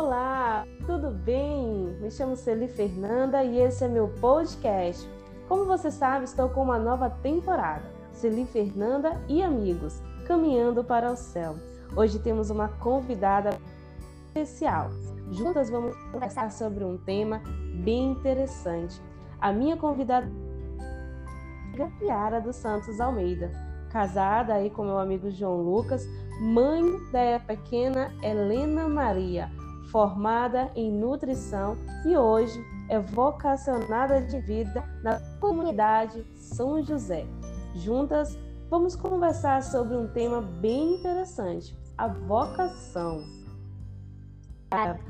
Olá, tudo bem? Me chamo Celi Fernanda e esse é meu podcast. Como você sabe, estou com uma nova temporada, Celi Fernanda e amigos, caminhando para o céu. Hoje temos uma convidada especial. Juntas vamos conversar sobre um tema bem interessante. A minha convidada é Yara dos Santos Almeida, casada aí com meu amigo João Lucas, mãe da pequena Helena Maria formada em nutrição e hoje é vocacionada de vida na comunidade São José. Juntas, vamos conversar sobre um tema bem interessante: a vocação.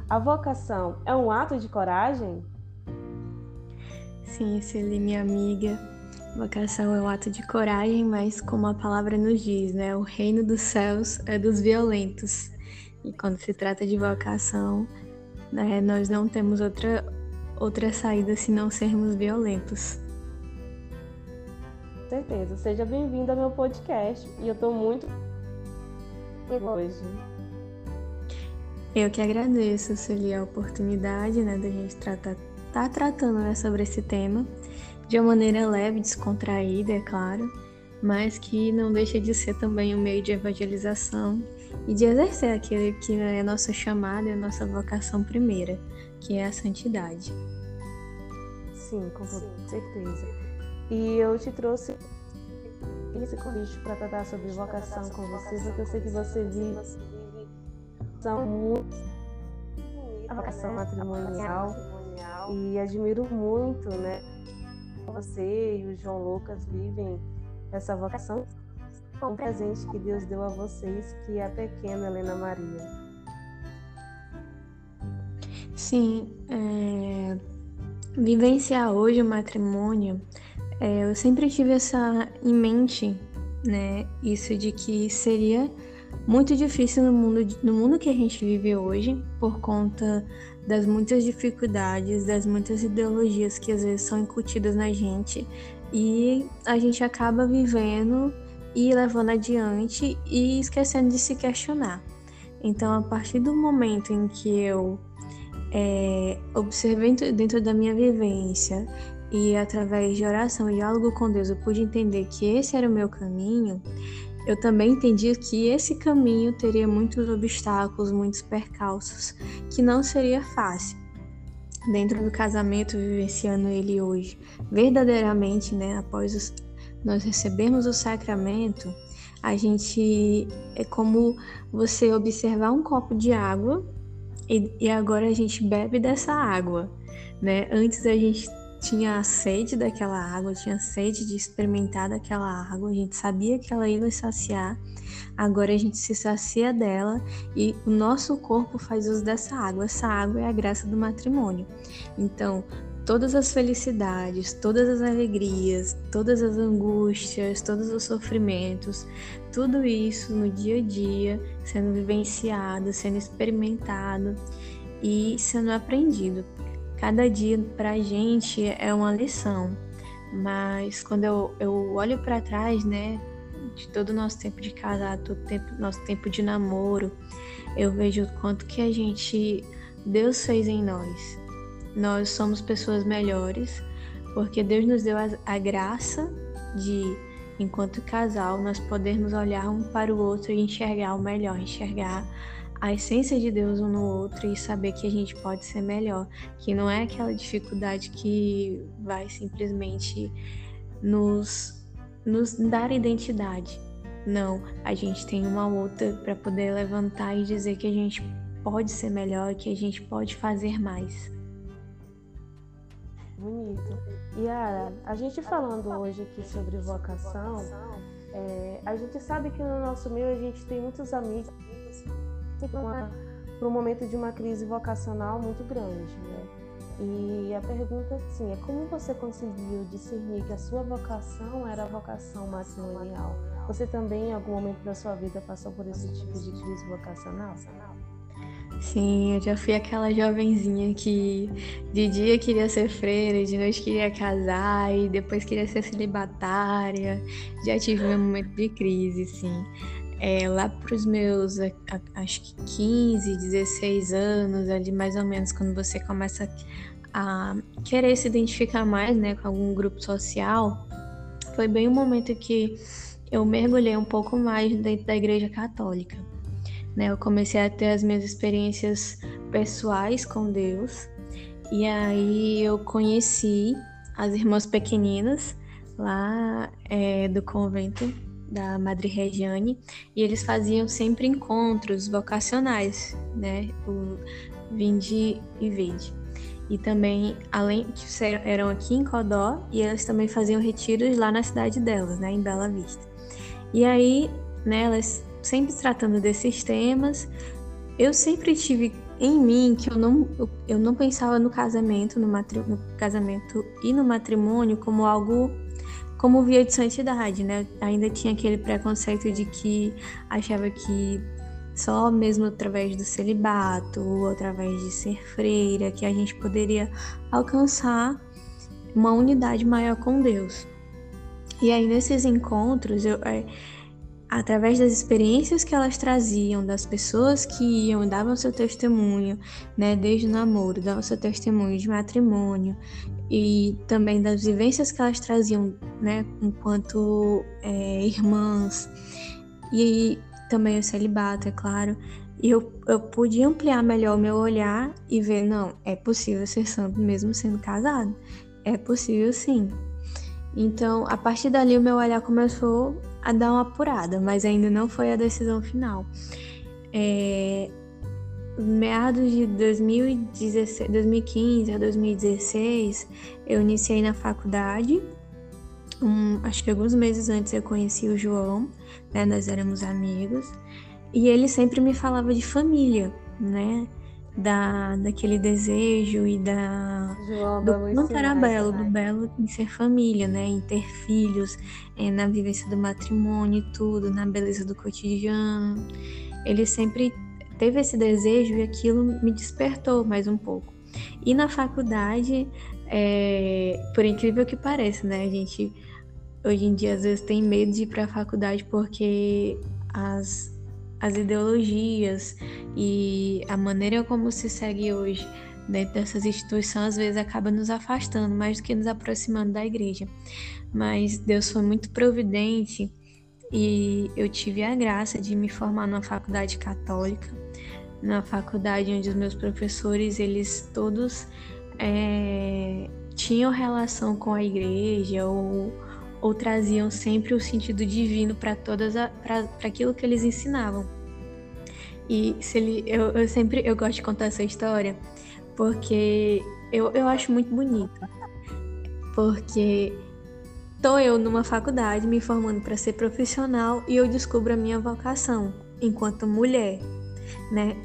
A vocação é um ato de coragem? Sim, Celi, minha amiga. Vocação é um ato de coragem, mas como a palavra nos diz, né? O reino dos céus é dos violentos. E quando se trata de vocação, né, nós não temos outra, outra saída se não sermos violentos. Com certeza. Seja bem-vindo ao meu podcast. E eu estou muito hoje. Eu que agradeço, Celia, a oportunidade né, da gente tratar, tá tratando né, sobre esse tema de uma maneira leve, descontraída, é claro, mas que não deixa de ser também um meio de evangelização e de exercer aquilo que é a nossa chamada e a nossa vocação primeira, que é a santidade. Sim, com certeza. E eu te trouxe esse convite para tratar sobre vocação com você, porque eu sei que você vive são muito a vocação matrimonial e admiro muito, né? Você e o João Lucas vivem essa vocação um presente que Deus deu a vocês, que é a pequena Helena Maria. Sim, é... vivenciar hoje o matrimônio, é, eu sempre tive essa em mente, né? Isso de que seria muito difícil no mundo, no mundo que a gente vive hoje, por conta das muitas dificuldades, das muitas ideologias que às vezes são incutidas na gente e a gente acaba vivendo e levando adiante e esquecendo de se questionar. Então, a partir do momento em que eu é, observei dentro da minha vivência e através de oração e diálogo com Deus eu pude entender que esse era o meu caminho, eu também entendi que esse caminho teria muitos obstáculos, muitos percalços, que não seria fácil. Dentro do casamento, vivenciando ele hoje, verdadeiramente, né, após os, nós recebemos o sacramento, a gente é como você observar um copo de água e, e agora a gente bebe dessa água, né? Antes a gente tinha sede daquela água, tinha sede de experimentar daquela água, a gente sabia que ela ia saciar, agora a gente se sacia dela e o nosso corpo faz uso dessa água. Essa água é a graça do matrimônio. Então, todas as felicidades, todas as alegrias, todas as angústias, todos os sofrimentos, tudo isso no dia a dia sendo vivenciado, sendo experimentado e sendo aprendido. Cada dia para a gente é uma lição, mas quando eu, eu olho para trás, né, de todo o nosso tempo de casado, todo tempo, nosso tempo de namoro, eu vejo o quanto que a gente, Deus fez em nós nós somos pessoas melhores, porque Deus nos deu a, a graça de, enquanto casal, nós podermos olhar um para o outro e enxergar o melhor, enxergar a essência de Deus um no outro e saber que a gente pode ser melhor, que não é aquela dificuldade que vai simplesmente nos, nos dar identidade. Não, a gente tem uma outra para poder levantar e dizer que a gente pode ser melhor, que a gente pode fazer mais. Bonito. Yara, a gente falando hoje aqui sobre vocação, é, a gente sabe que no nosso meio a gente tem muitos amigos para um momento de uma crise vocacional muito grande, né? E a pergunta assim, é como você conseguiu discernir que a sua vocação era a vocação matrimonial? Você também em algum momento da sua vida passou por esse tipo de crise vocacional? Sim, eu já fui aquela jovenzinha que de dia queria ser freira, de noite queria casar e depois queria ser celibatária. Já tive meu momento de crise, sim. é, lá para os meus, acho que 15, 16 anos, ali mais ou menos, quando você começa a querer se identificar mais né, com algum grupo social, foi bem o momento que eu mergulhei um pouco mais dentro da Igreja Católica. Né? Eu comecei a ter as minhas experiências pessoais com Deus, e aí eu conheci as irmãs pequeninas lá é, do convento da Madre Regiane, e eles faziam sempre encontros vocacionais, né? O Vinde e Vide. E também, além que eram aqui em Codó, e elas também faziam retiros lá na cidade delas, né, em Bela Vista. E aí, né, elas sempre tratando desses temas, eu sempre tive em mim que eu não, eu não pensava no casamento, no, matri, no casamento e no matrimônio como algo como via de santidade, né? Ainda tinha aquele preconceito de que achava que só mesmo através do celibato ou através de ser freira que a gente poderia alcançar uma unidade maior com Deus. E aí nesses encontros, eu, é, através das experiências que elas traziam, das pessoas que iam, davam seu testemunho, né, desde o namoro, davam seu testemunho de matrimônio, e também das vivências que elas traziam, né, enquanto é, irmãs e também o celibato, é claro. E eu, eu pude ampliar melhor o meu olhar e ver, não, é possível ser santo mesmo sendo casado. É possível sim. Então, a partir dali, o meu olhar começou a dar uma apurada, mas ainda não foi a decisão final. É, meados de 2016, 2015 a 2016, eu iniciei na faculdade. Um, acho que alguns meses antes eu conheci o João, né? Nós éramos amigos. E ele sempre me falava de família, né? Da, daquele desejo e da do quanto era belo, do belo em ser família, né? Em ter filhos, é, na vivência do matrimônio e tudo, na beleza do cotidiano. Ele sempre teve esse desejo e aquilo me despertou mais um pouco. E na faculdade, é, por incrível que pareça, né, a gente hoje em dia às vezes tem medo de ir para a faculdade porque as, as ideologias e a maneira como se segue hoje dentro dessas instituições às vezes acaba nos afastando mais do que nos aproximando da igreja. Mas Deus foi muito providente e eu tive a graça de me formar numa faculdade católica na faculdade onde os meus professores eles todos é, tinham relação com a igreja ou, ou traziam sempre o sentido divino para todas para aquilo que eles ensinavam e se ele, eu, eu sempre eu gosto de contar essa história porque eu, eu acho muito bonito porque tô eu numa faculdade me formando para ser profissional e eu descubro a minha vocação enquanto mulher né?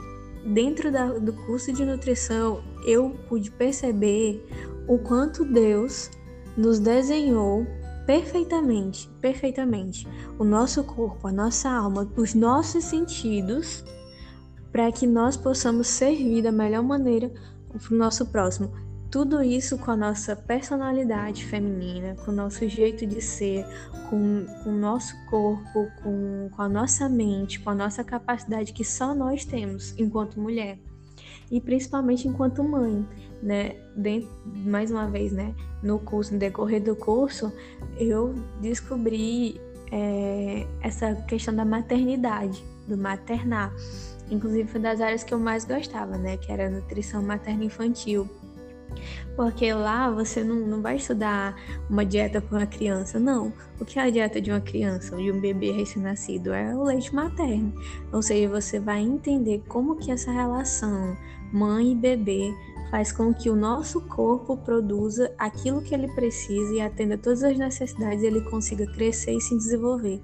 Dentro da, do curso de nutrição, eu pude perceber o quanto Deus nos desenhou perfeitamente, perfeitamente, o nosso corpo, a nossa alma, os nossos sentidos, para que nós possamos servir da melhor maneira para o nosso próximo. Tudo isso com a nossa personalidade feminina, com o nosso jeito de ser, com, com o nosso corpo, com, com a nossa mente, com a nossa capacidade que só nós temos enquanto mulher. E principalmente enquanto mãe, né? Dentro, mais uma vez, né? No curso, no decorrer do curso, eu descobri é, essa questão da maternidade, do maternar. Inclusive foi das áreas que eu mais gostava, né? Que era nutrição materno infantil porque lá você não, não vai estudar uma dieta para uma criança, não. O que é a dieta de uma criança, de um bebê recém-nascido? É o leite materno. Ou seja, você vai entender como que essa relação mãe e bebê faz com que o nosso corpo produza aquilo que ele precisa e atenda todas as necessidades e ele consiga crescer e se desenvolver.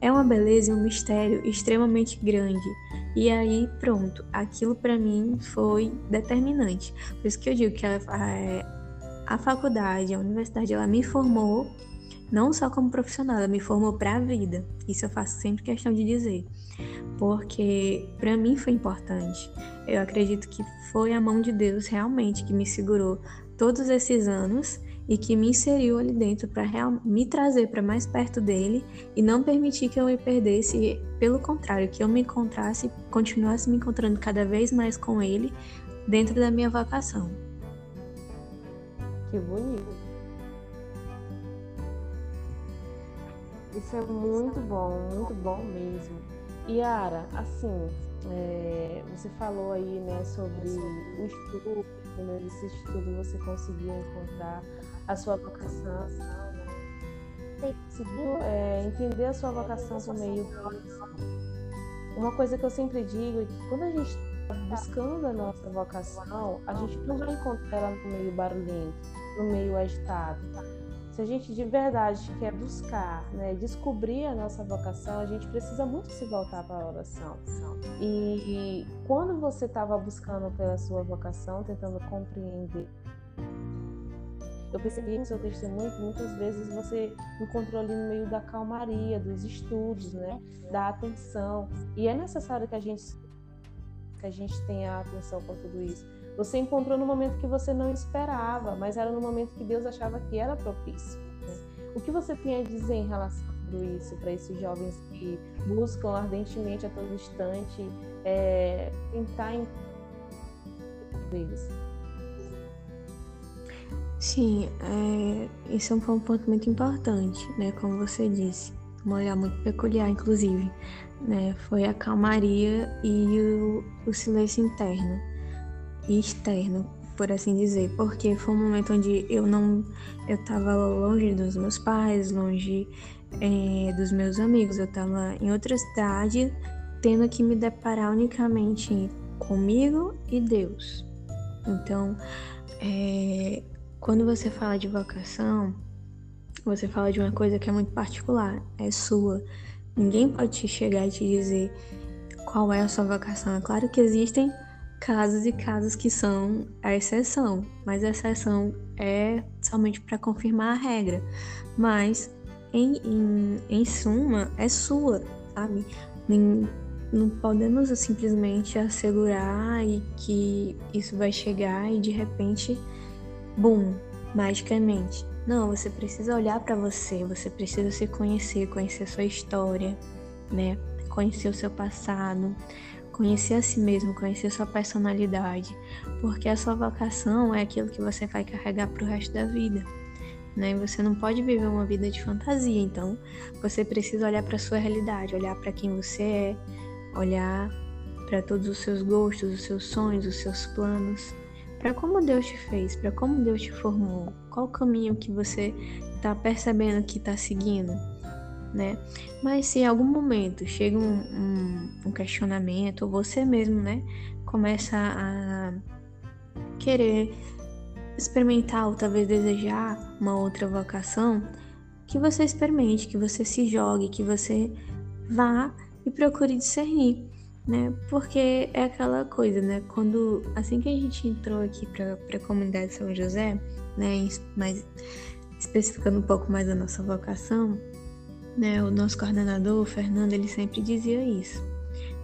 É uma beleza e um mistério extremamente grande. E aí, pronto, aquilo para mim foi determinante. Por isso que eu digo que a, a, a faculdade, a universidade, ela me formou não só como profissional, ela me formou para a vida. Isso eu faço sempre questão de dizer, porque para mim foi importante. Eu acredito que foi a mão de Deus realmente que me segurou todos esses anos e que me inseriu ali dentro para me trazer para mais perto dele e não permitir que eu me perdesse, pelo contrário, que eu me encontrasse, continuasse me encontrando cada vez mais com ele dentro da minha vocação. Que bonito. Isso é muito bom, muito bom mesmo. Yara, assim, é, você falou aí, né, sobre o estudo, né, nesse estudo você conseguiu encontrar a sua vocação, né? conseguiu é, entender a sua vocação por meio do Uma coisa que eu sempre digo é que quando a gente está buscando a nossa vocação, a gente não vai encontrar ela no meio barulhento, no meio agitado se a gente de verdade quer buscar, né, descobrir a nossa vocação, a gente precisa muito se voltar para a oração. E, e quando você estava buscando pela sua vocação, tentando compreender, eu percebi no seu testemunho que muitas vezes você encontrou ali no meio da calmaria, dos estudos, né, da atenção. E é necessário que a gente que a gente tenha atenção com tudo isso você encontrou no momento que você não esperava, mas era no momento que Deus achava que era propício. Né? O que você tem a dizer em relação a tudo isso para esses jovens que buscam ardentemente a todo instante é, tentar eles? Sim, é, isso é um ponto muito importante, né? Como você disse, um olhar muito peculiar, inclusive, né? Foi a calmaria e o, o silêncio interno externo, por assim dizer, porque foi um momento onde eu não, eu estava longe dos meus pais, longe é, dos meus amigos, eu estava em outra cidade, tendo que me deparar unicamente comigo e Deus. Então, é, quando você fala de vocação, você fala de uma coisa que é muito particular, é sua. Ninguém pode te chegar e te dizer qual é a sua vocação. É claro que existem casos e casos que são a exceção, mas a exceção é somente para confirmar a regra. Mas, em, em, em suma, é sua, sabe? Nem, não podemos simplesmente assegurar e que isso vai chegar e de repente, bum, magicamente. Não, você precisa olhar para você, você precisa se conhecer, conhecer sua história, né? Conhecer o seu passado, conhecer a si mesmo, conhecer a sua personalidade, porque a sua vocação é aquilo que você vai carregar para o resto da vida. Né? Você não pode viver uma vida de fantasia, então você precisa olhar para sua realidade, olhar para quem você é, olhar para todos os seus gostos, os seus sonhos, os seus planos, para como Deus te fez, para como Deus te formou, qual caminho que você está percebendo que está seguindo né? Mas se em algum momento chega um, um, um questionamento, ou você mesmo, né, começa a querer experimentar ou talvez desejar uma outra vocação, que você experimente, que você se jogue, que você vá e procure discernir, né? Porque é aquela coisa, né? Quando assim que a gente entrou aqui para a comunidade São José, né, mais especificando um pouco mais a nossa vocação, né, o nosso coordenador, o Fernando, ele sempre dizia isso.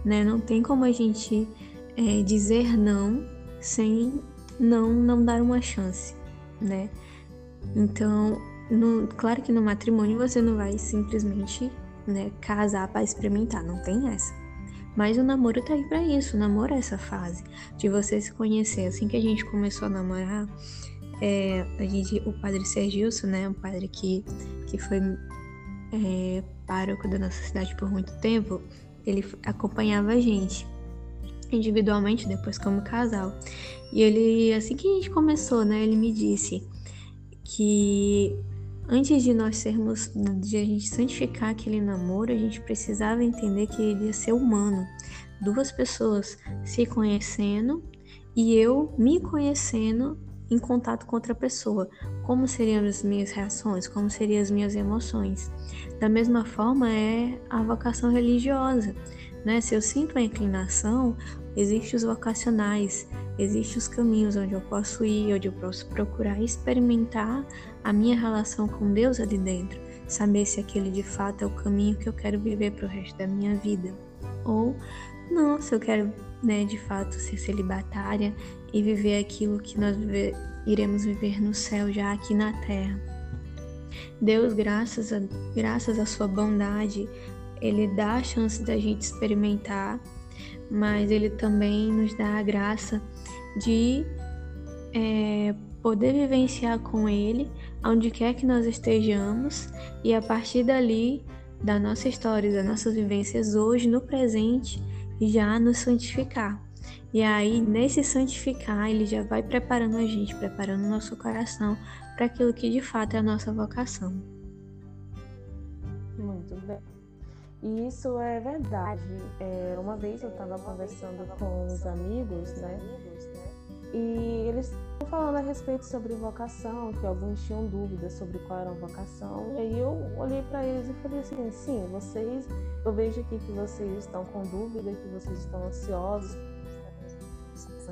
Né? Não tem como a gente é, dizer não sem não, não dar uma chance, né? Então, no, claro que no matrimônio você não vai simplesmente né, casar para experimentar, não tem essa. Mas o namoro tá aí para isso, o namoro é essa fase de você se conhecer. Assim que a gente começou a namorar, é, a gente, o padre Sergilson, né, um padre que, que foi é, pároco da nossa cidade por muito tempo, ele acompanhava a gente individualmente, depois como casal. E ele, assim que a gente começou, né, ele me disse que antes de nós sermos, de a gente santificar aquele namoro, a gente precisava entender que ele ia ser humano. Duas pessoas se conhecendo e eu me conhecendo em contato com outra pessoa, como seriam as minhas reações, como seriam as minhas emoções. Da mesma forma é a vocação religiosa, né? Se eu sinto a inclinação, existem os vocacionais, existem os caminhos onde eu posso ir, onde eu posso procurar experimentar a minha relação com Deus ali dentro, saber se aquele de fato é o caminho que eu quero viver para o resto da minha vida. Ou Não, se eu quero, né, de fato, ser celibatária e viver aquilo que nós iremos viver no céu já aqui na terra. Deus, graças a, graças à sua bondade, ele dá a chance da gente experimentar, mas ele também nos dá a graça de é, poder vivenciar com ele onde quer que nós estejamos e a partir dali da nossa história, das nossas vivências hoje, no presente, já nos santificar. E aí, nesse santificar, ele já vai preparando a gente, preparando o nosso coração para aquilo que de fato é a nossa vocação. Muito bem. E isso é verdade. É, uma vez eu estava conversando com os amigos, né? E eles falando a respeito sobre vocação, que alguns tinham dúvidas sobre qual era a vocação. E aí eu olhei para eles e falei assim: sim, vocês, eu vejo aqui que vocês estão com dúvida, que vocês estão ansiosos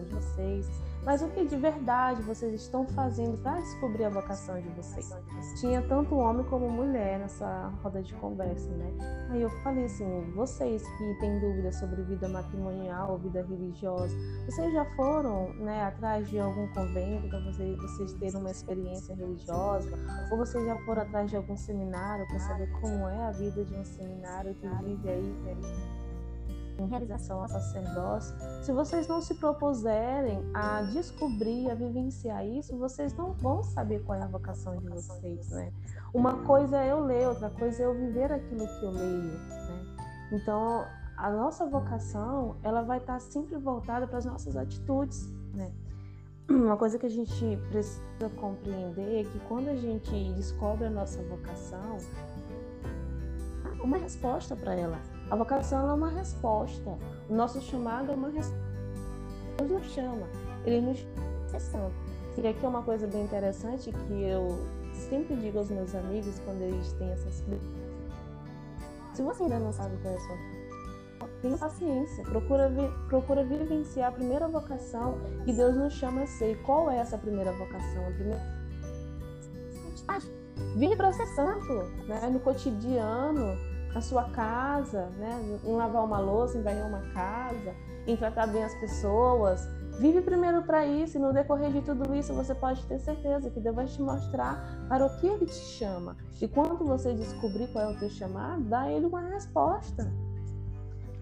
de vocês, mas o que de verdade vocês estão fazendo para descobrir a vocação de vocês? Tinha tanto homem como mulher nessa roda de conversa, né? Aí eu falei assim: vocês que têm dúvidas sobre vida matrimonial ou vida religiosa, vocês já foram né, atrás de algum convento para vocês, vocês terem uma experiência religiosa? Ou vocês já foram atrás de algum seminário para saber como é a vida de um seminário que vive aí? Em realização ao sacerdócio, se vocês não se propuserem a descobrir, a vivenciar isso, vocês não vão saber qual é a vocação de vocês, né? Uma coisa é eu ler, outra coisa é eu viver aquilo que eu leio, né? Então, a nossa vocação, ela vai estar sempre voltada para as nossas atitudes, né? Uma coisa que a gente precisa compreender é que quando a gente descobre a nossa vocação, uma resposta para ela. A vocação é uma resposta. O nosso chamado é uma resposta. Deus nos chama, Ele nos chama. E aqui é uma coisa bem interessante que eu sempre digo aos meus amigos quando eles têm essas se você ainda não sabe qual é a sua tenha paciência, procura, procura vivenciar a primeira vocação que Deus nos chama a ser. E qual é essa primeira vocação? A primeira... Vive para ser santo, né? no cotidiano, na sua casa, né? em lavar uma louça, em varrer uma casa, em tratar bem as pessoas. Vive primeiro para isso e no decorrer de tudo isso você pode ter certeza que Deus vai te mostrar para o que Ele te chama. E quando você descobrir qual é o teu chamado, dá Ele uma resposta.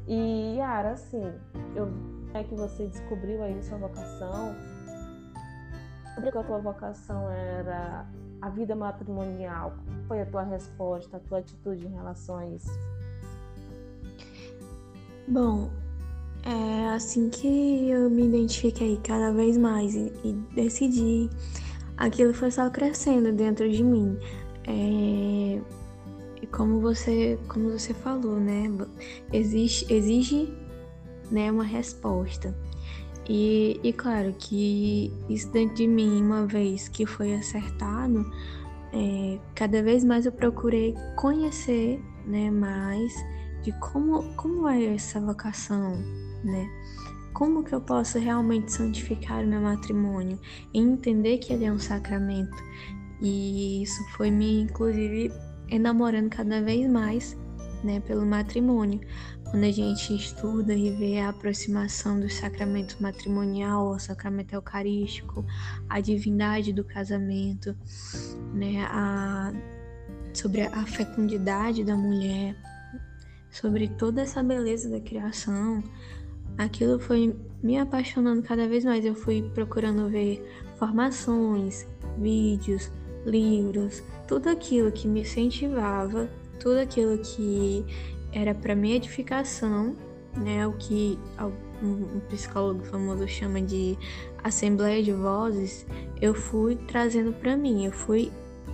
E Yara, assim, eu é que você descobriu aí sua vocação, descobriu que a tua vocação era a vida matrimonial? Qual foi a tua resposta, a tua atitude em relação a isso? Bom, é assim que eu me identifiquei cada vez mais e, e decidi, aquilo foi só crescendo dentro de mim. É, como você, como você falou, né? Exige, exige né, uma resposta. E, e claro que isso dentro de mim, uma vez que foi acertado, é, cada vez mais eu procurei conhecer né, mais de como, como é essa vocação, né? Como que eu posso realmente santificar o meu matrimônio e entender que ele é um sacramento. E isso foi me, inclusive, enamorando cada vez mais né, pelo matrimônio. Quando a gente estuda e vê a aproximação do sacramento matrimonial ao sacramento eucarístico, a divindade do casamento, né, a, sobre a fecundidade da mulher, sobre toda essa beleza da criação, aquilo foi me apaixonando cada vez mais. Eu fui procurando ver formações, vídeos, livros, tudo aquilo que me incentivava tudo aquilo que era para minha edificação, né, o que um psicólogo famoso chama de assembleia de vozes, eu fui trazendo para mim, eu fui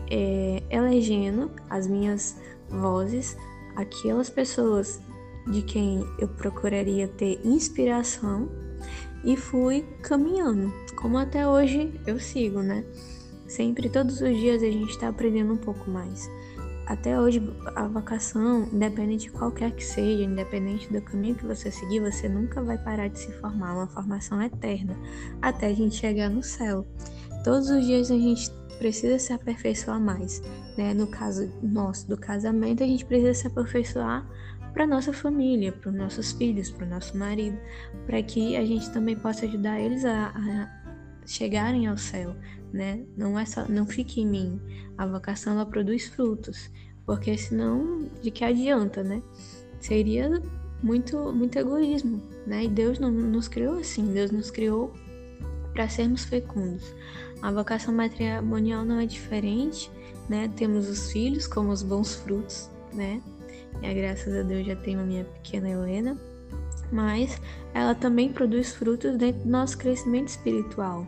é, elegendo as minhas vozes, aquelas pessoas de quem eu procuraria ter inspiração e fui caminhando, como até hoje eu sigo, né? Sempre, todos os dias a gente está aprendendo um pouco mais até hoje a vocação, independente de qualquer que seja, independente do caminho que você seguir, você nunca vai parar de se formar, uma formação eterna, até a gente chegar no céu. todos os dias a gente precisa se aperfeiçoar mais, né? No caso nosso do casamento, a gente precisa se aperfeiçoar para nossa família, para os nossos filhos, para o nosso marido, para que a gente também possa ajudar eles a, a, chegarem ao céu, né? Não é só, não fique em mim. A vocação ela produz frutos, porque senão de que adianta, né? Seria muito muito egoísmo, né? E Deus não nos criou assim, Deus nos criou para sermos fecundos. A vocação matrimonial não é diferente, né? Temos os filhos como os bons frutos, né? E graças a Deus já tenho a minha pequena Helena, mas ela também produz frutos dentro do nosso crescimento espiritual.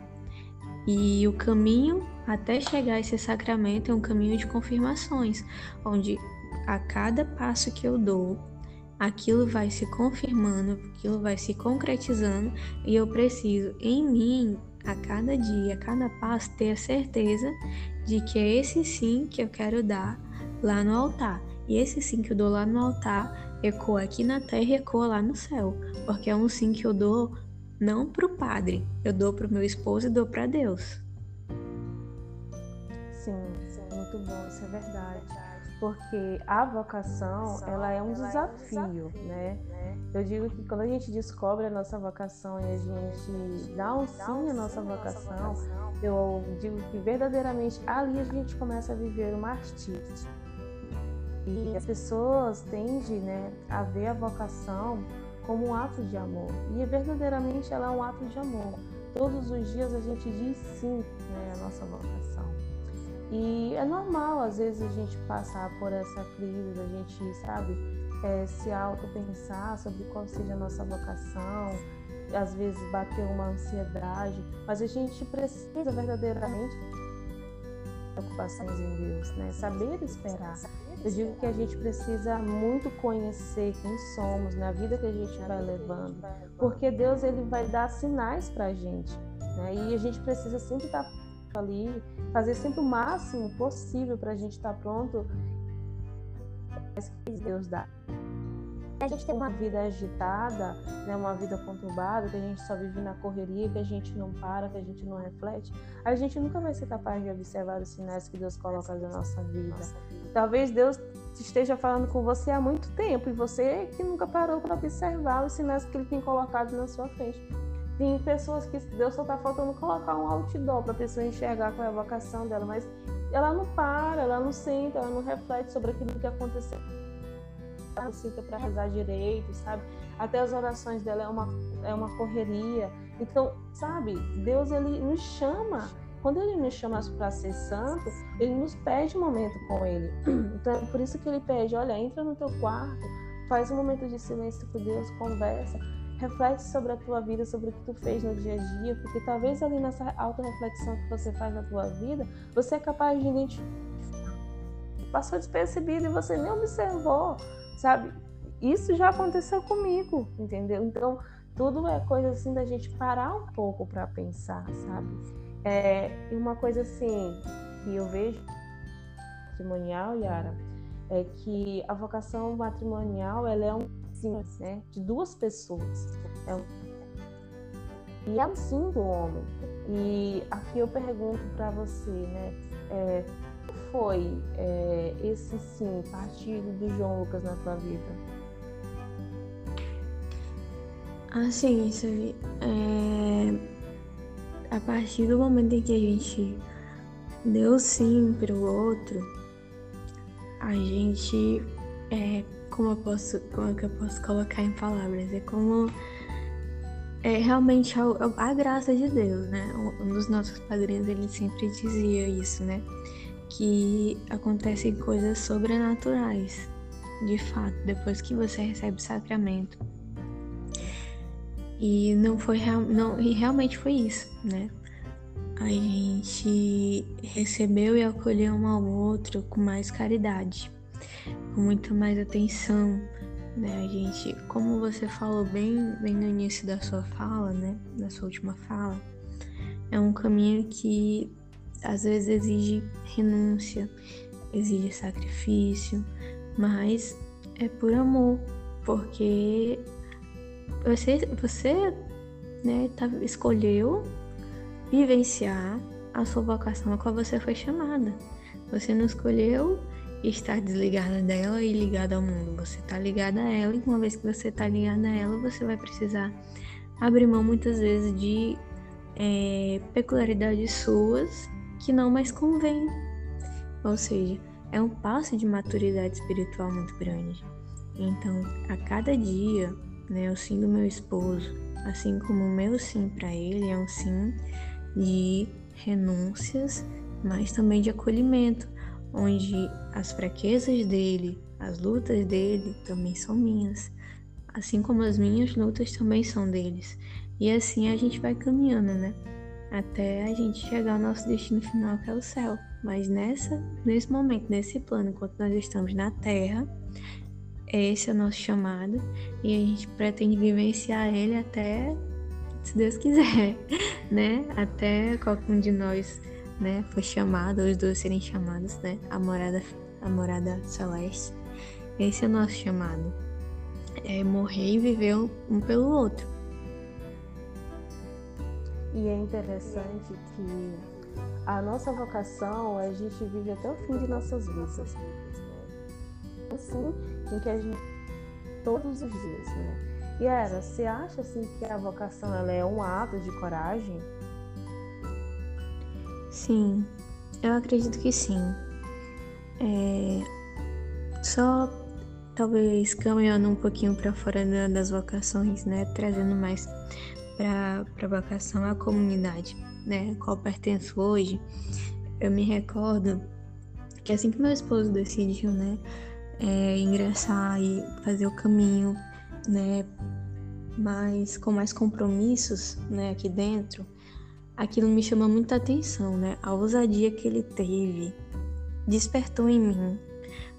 E o caminho até chegar a esse sacramento é um caminho de confirmações, onde a cada passo que eu dou, aquilo vai se confirmando, aquilo vai se concretizando e eu preciso em mim a cada dia, a cada passo ter a certeza de que é esse sim que eu quero dar lá no altar. E esse sim que eu dou lá no altar ecoa aqui na terra e ecoa lá no céu, porque é um sim que eu dou não para o padre, eu dou para o meu esposo e dou para Deus. Sim, sim, muito bom, isso é verdade. Porque a vocação, ela é um desafio, né? Eu digo que quando a gente descobre a nossa vocação e a gente dá um sim à nossa vocação, eu digo que verdadeiramente ali a gente começa a viver o martírio. E as pessoas tendem né, a ver a vocação como um ato de amor. E verdadeiramente ela é um ato de amor. Todos os dias a gente diz sim né, à nossa vocação. E é normal, às vezes, a gente passar por essa crise, a gente, sabe, é, se auto-pensar sobre qual seja a nossa vocação, às vezes bater uma ansiedade, mas a gente precisa verdadeiramente preocupações em Deus, né? Saber esperar. Eu digo que a gente precisa muito conhecer quem somos, na vida que a gente vai levando, porque Deus ele vai dar sinais para a gente, né? E a gente precisa sempre estar tá ali, fazer sempre o máximo possível para a gente estar tá pronto. Que Deus dá a gente tem uma vida agitada, né, uma vida conturbada, que a gente só vive na correria, que a gente não para, que a gente não reflete, a gente nunca vai ser capaz de observar os sinais que Deus coloca na nossa vida. Talvez Deus esteja falando com você há muito tempo e você que nunca parou para observar os sinais que Ele tem colocado na sua frente. Tem pessoas que Deus só está faltando colocar um outdoor para a pessoa enxergar qual é a vocação dela, mas ela não para, ela não senta, ela não reflete sobre aquilo que aconteceu capacita para rezar direito, sabe? Até as orações dela é uma, é uma correria. Então, sabe, Deus ele nos chama. Quando ele nos chama para ser santo, ele nos pede um momento com ele. Então, é por isso que ele pede: olha, entra no teu quarto, faz um momento de silêncio com Deus, conversa, reflete sobre a tua vida, sobre o que tu fez no dia a dia, porque talvez ali nessa auto-reflexão que você faz na tua vida, você é capaz de identificar. Passou despercebido e você nem observou sabe? Isso já aconteceu comigo, entendeu? Então, tudo é coisa assim da gente parar um pouco para pensar, sabe? É, e uma coisa assim que eu vejo matrimonial, Yara, é que a vocação matrimonial ela é um sim, né, de duas pessoas. É um, e é um sim do homem. E aqui eu pergunto para você, né? É, foi é, esse sim partido do João Lucas na tua vida? Ah, sim, isso é, a partir do momento em que a gente deu sim para o outro, a gente é como eu posso como é que eu posso colocar em palavras é como é realmente a, a graça de Deus, né? Um dos nossos padrinhos ele sempre dizia isso, né? Que acontecem coisas sobrenaturais, de fato, depois que você recebe o sacramento. E não foi não, e realmente foi isso, né? A gente recebeu e acolheu um ao outro com mais caridade, com muito mais atenção, né? A gente, como você falou bem, bem no início da sua fala, né? Da sua última fala, é um caminho que às vezes exige renúncia, exige sacrifício, mas é por amor, porque você, você né, tá, escolheu vivenciar a sua vocação a qual você foi chamada. Você não escolheu estar desligada dela e ligada ao mundo. Você está ligada a ela e uma vez que você está ligada a ela, você vai precisar abrir mão muitas vezes de é, peculiaridades suas que não mais convêm. Ou seja, é um passo de maturidade espiritual muito grande. Então, a cada dia, né, o sim do meu esposo, assim como o meu sim para ele, é um sim de renúncias, mas também de acolhimento, onde as fraquezas dele, as lutas dele também são minhas, assim como as minhas lutas também são deles. E assim a gente vai caminhando, né? Até a gente chegar ao nosso destino final, que é o céu. Mas nessa, nesse momento, nesse plano, enquanto nós estamos na Terra, esse é o nosso chamado e a gente pretende vivenciar ele até, se Deus quiser, né? Até qualquer um de nós, né, foi chamado, os dois serem chamados, né? A morada, a morada celeste. Esse é o nosso chamado. É morrer e viver um pelo outro. E é interessante que a nossa vocação a gente vive até o fim de nossas vidas. Assim, em que a gente todos os dias, né? E era, você acha assim que a vocação ela é um ato de coragem? Sim, eu acredito que sim. É... Só talvez caminhando um pouquinho para fora das vocações, né? Trazendo mais para a vocação a comunidade, né? Qual pertenço hoje. Eu me recordo que assim que meu esposo decidiu, né? é, ingressar e fazer o caminho, né, mas com mais compromissos, né, aqui dentro, aquilo me chama muita atenção, né? A ousadia que ele teve despertou em mim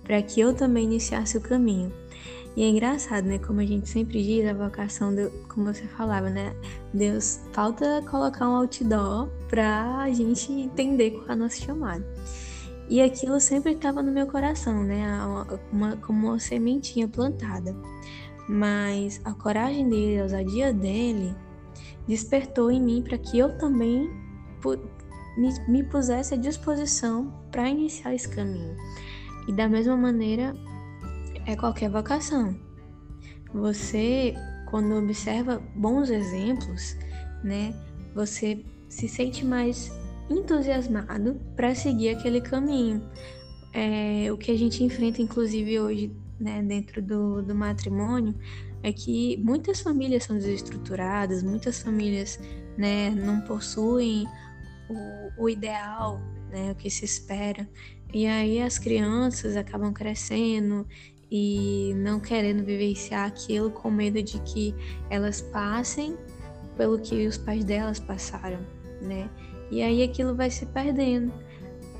para que eu também iniciasse o caminho. E é engraçado, né? Como a gente sempre diz, a vocação, de, como você falava, né? Deus falta colocar um outdoor para a gente entender qual é o nosso chamado. E aquilo sempre estava no meu coração, né? Uma, como uma sementinha plantada. Mas a coragem dele, a ousadia dele, despertou em mim para que eu também me pusesse à disposição para iniciar esse caminho. E da mesma maneira é qualquer vocação. Você, quando observa bons exemplos, né, você se sente mais entusiasmado para seguir aquele caminho. É, o que a gente enfrenta, inclusive, hoje, né, dentro do, do matrimônio, é que muitas famílias são desestruturadas, muitas famílias né, não possuem o, o ideal, né, o que se espera. E aí as crianças acabam crescendo e não querendo vivenciar aquilo com medo de que elas passem pelo que os pais delas passaram, né? E aí aquilo vai se perdendo.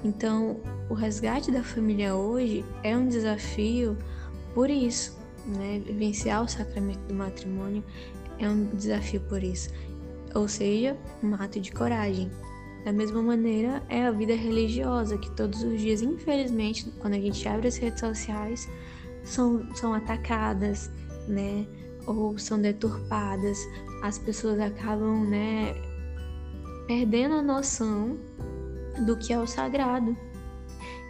Então, o resgate da família hoje é um desafio por isso, né? Vivenciar o sacramento do matrimônio é um desafio por isso. Ou seja, um ato de coragem. Da mesma maneira, é a vida religiosa, que todos os dias, infelizmente, quando a gente abre as redes sociais, são, são atacadas, né? Ou são deturpadas. As pessoas acabam, né? perdendo a noção do que é o sagrado.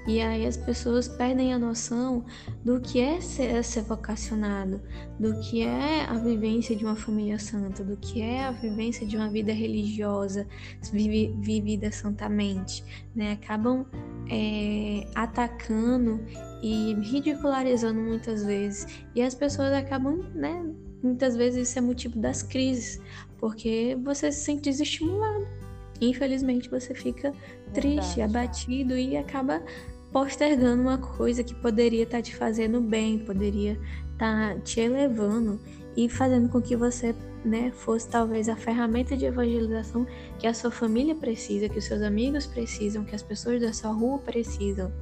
E aí as pessoas perdem a noção do que é ser, ser, vocacionado, do que é a vivência de uma família santa, do que é a vivência de uma vida religiosa vivida santamente. Né? Acabam é, atacando e ridicularizando muitas vezes. E as pessoas acabam, né? Muitas vezes isso é motivo das crises, porque você se sente desestimulado infelizmente você fica triste, Verdade. abatido e acaba postergando uma coisa que poderia estar tá te fazendo bem, poderia estar tá te elevando e fazendo com que você né, fosse talvez a ferramenta de evangelização que a sua família precisa, que os seus amigos precisam, que as pessoas da sua rua precisam,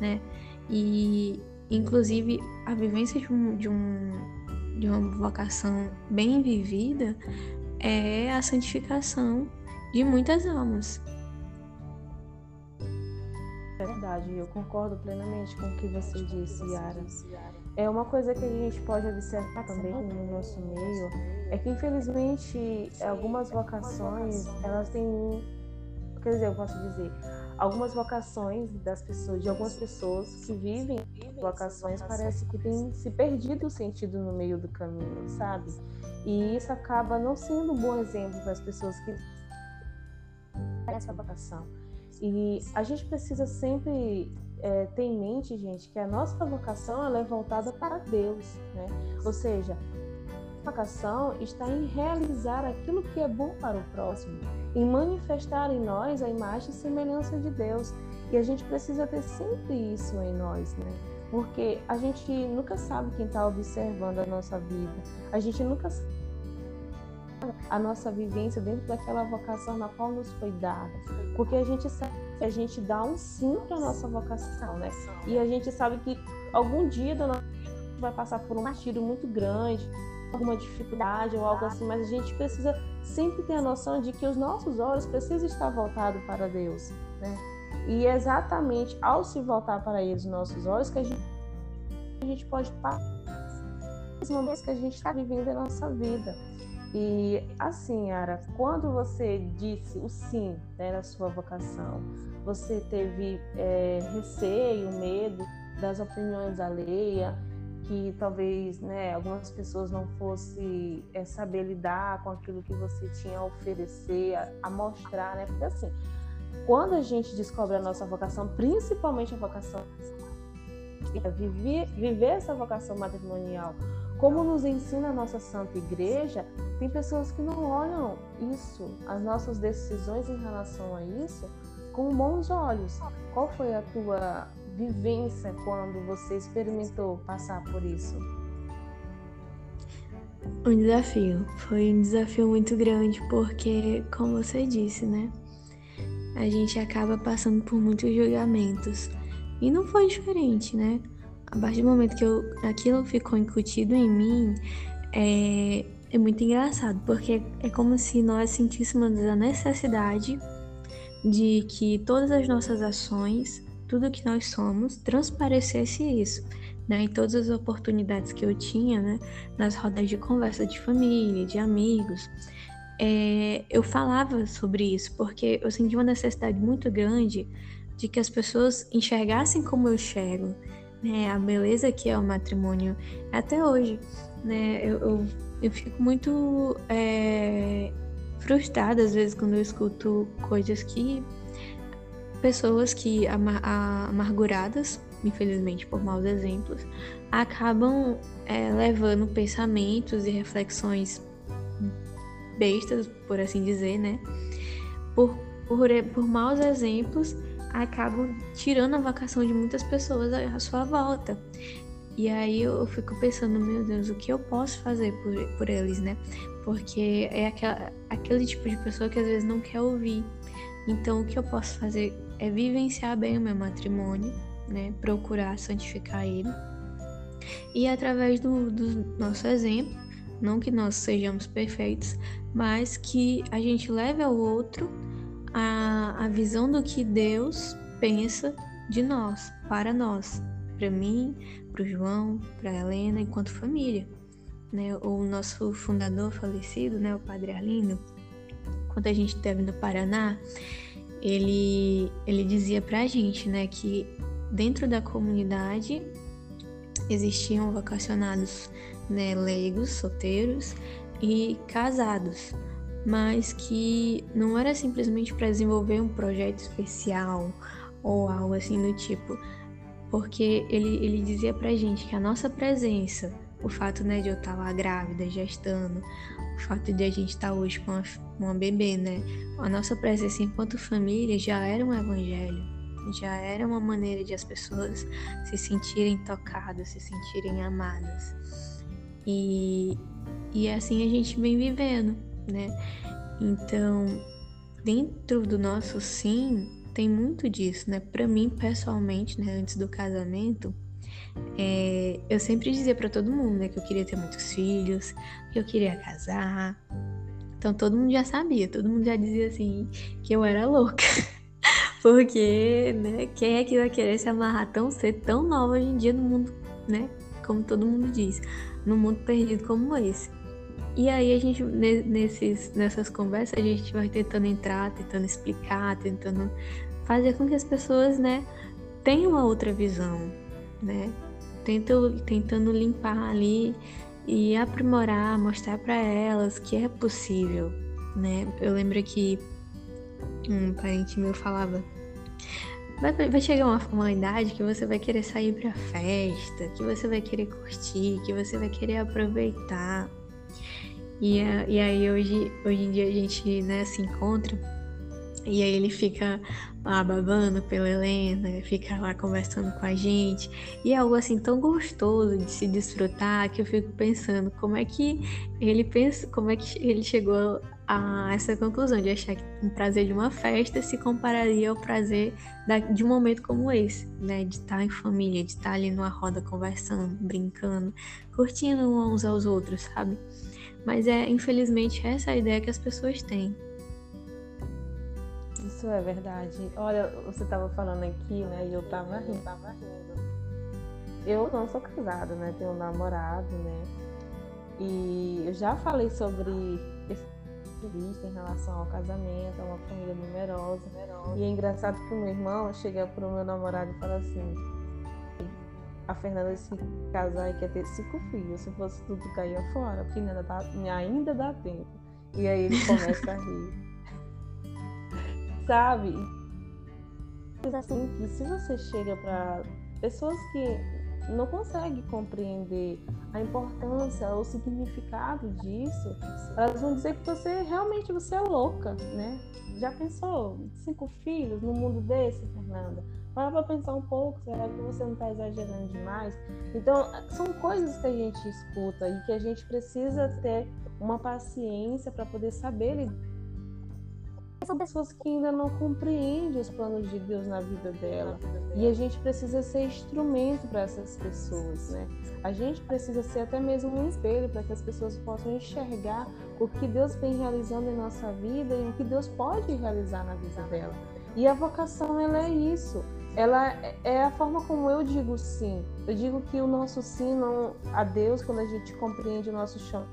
né? E inclusive a vivência de, um, de, um, de uma vocação bem vivida é a santificação de muitas almas. É verdade, eu concordo plenamente com o que você disse, Yara. É uma coisa que a gente pode observar também no nosso meio, é que infelizmente algumas vocações elas têm quer dizer, eu posso dizer, algumas vocações das pessoas, de algumas pessoas que vivem vocações, parece que tem se perdido o sentido no meio do caminho, sabe? E isso acaba não sendo um bom exemplo para as pessoas que essa vocação. E a gente precisa sempre é, ter em mente, gente, que a nossa vocação ela é voltada para Deus, né? Ou seja, vocação está em realizar aquilo que é bom para o próximo, em manifestar em nós a imagem e semelhança de Deus. E a gente precisa ter sempre isso em nós, né? Porque a gente nunca sabe quem está observando a nossa vida. A gente nunca sabe a nossa vivência dentro daquela vocação na qual nos foi dada. Porque a gente sabe que a gente dá um sim para a nossa vocação, né? E a gente sabe que algum dia da nossa vai passar por um martírio muito grande, alguma dificuldade ou algo assim, mas a gente precisa sempre ter a noção de que os nossos olhos precisam estar voltados para Deus, né? E é exatamente ao se voltar para eles os nossos olhos que a gente, a gente pode passar os momentos que a gente está vivendo na nossa vida. E assim, Ara, quando você disse o sim né, na sua vocação, você teve é, receio, medo das opiniões alheias, que talvez né, algumas pessoas não fossem é, saber lidar com aquilo que você tinha a oferecer, a, a mostrar, né? Porque assim, quando a gente descobre a nossa vocação, principalmente a vocação viver, viver essa vocação matrimonial como nos ensina a nossa Santa Igreja, tem pessoas que não olham isso, as nossas decisões em relação a isso, com bons olhos. Qual foi a tua vivência quando você experimentou passar por isso? Um desafio. Foi um desafio muito grande, porque, como você disse, né? A gente acaba passando por muitos julgamentos. E não foi diferente, né? a partir do momento que eu, aquilo ficou incutido em mim, é, é muito engraçado, porque é como se nós sentíssemos a necessidade de que todas as nossas ações, tudo que nós somos, transparecesse isso. Né, em todas as oportunidades que eu tinha, né, nas rodas de conversa de família, de amigos, é, eu falava sobre isso, porque eu sentia uma necessidade muito grande de que as pessoas enxergassem como eu enxergo, né, a beleza que é o matrimônio até hoje, né, eu, eu, eu fico muito é, frustrada às vezes quando eu escuto coisas que pessoas que amar, amarguradas, infelizmente por maus exemplos, acabam é, levando pensamentos e reflexões bestas, por assim dizer, né, por, por, por maus exemplos acabam tirando a vacação de muitas pessoas à sua volta. E aí eu fico pensando, meu Deus, o que eu posso fazer por, por eles, né? Porque é aquela, aquele tipo de pessoa que às vezes não quer ouvir. Então o que eu posso fazer é vivenciar bem o meu matrimônio, né? Procurar santificar ele. E através do, do nosso exemplo, não que nós sejamos perfeitos, mas que a gente leve ao outro a, a visão do que Deus pensa de nós, para nós, para mim, para o João, para a Helena, enquanto família. Né? O nosso fundador falecido, né, o Padre Arlindo, quando a gente esteve no Paraná, ele, ele dizia para a gente né, que dentro da comunidade existiam vocacionados né, leigos, solteiros e casados mas que não era simplesmente para desenvolver um projeto especial ou algo assim do tipo, porque ele, ele dizia pra gente que a nossa presença, o fato né, de eu estar lá grávida, gestando, o fato de a gente estar hoje com uma, uma bebê, né, a nossa presença enquanto família já era um evangelho, já era uma maneira de as pessoas se sentirem tocadas, se sentirem amadas. E, e assim a gente vem vivendo né? Então, dentro do nosso sim, tem muito disso, né? Para mim, pessoalmente, né, antes do casamento, é, eu sempre dizia para todo mundo, né, que eu queria ter muitos filhos, que eu queria casar. Então todo mundo já sabia, todo mundo já dizia assim que eu era louca. Porque, né, quem é que vai querer se amarrar tão cedo, tão nova hoje em dia no mundo, né? Como todo mundo diz, no mundo perdido como esse. E aí a gente, nesses, nessas conversas, a gente vai tentando entrar, tentando explicar, tentando fazer com que as pessoas, né, tenham uma outra visão, né? Tento, tentando limpar ali e aprimorar, mostrar para elas que é possível, né? Eu lembro que um parente meu falava Vai, vai, chegar uma, uma idade que você vai querer sair pra festa, que você vai querer curtir, que você vai querer aproveitar. E, e aí hoje, hoje em dia a gente né, se encontra e aí ele fica lá babando pela Helena, fica lá conversando com a gente. E é algo assim tão gostoso de se desfrutar que eu fico pensando como é que ele pensa, como é que ele chegou a essa conclusão de achar que um prazer de uma festa se compararia ao prazer de um momento como esse, né? De estar em família, de estar ali numa roda conversando, brincando, curtindo uns aos outros, sabe? Mas é, infelizmente, essa é a ideia que as pessoas têm. Isso é verdade. Olha, você estava falando aqui, né? E eu estava rindo, tava rindo. Eu não sou casada, né? Tenho um namorado, né? E eu já falei sobre esse em relação ao casamento, a uma família numerosa, numerosa. E é engraçado que o meu irmão chega pro meu namorado e fala assim: a Fernanda se casar e quer ter cinco filhos. Se fosse tudo cair fora, porque ainda dá, ainda dá tempo. E aí ele começa a rir. Sabe? Assim, se você chega para pessoas que não conseguem compreender a importância, o significado disso, elas vão dizer que você realmente você é louca, né? Já pensou cinco filhos no mundo desse, Fernanda? Para pra pensar um pouco, será que você não está exagerando demais? Então, são coisas que a gente escuta e que a gente precisa ter uma paciência para poder saber são pessoas que ainda não compreendem os planos de Deus na vida dela. E a gente precisa ser instrumento para essas pessoas, né? A gente precisa ser até mesmo um espelho para que as pessoas possam enxergar o que Deus vem realizando em nossa vida e o que Deus pode realizar na vida dela. E a vocação, ela é isso ela é a forma como eu digo sim. Eu digo que o nosso sim não, a Deus, quando a gente compreende o nosso chão,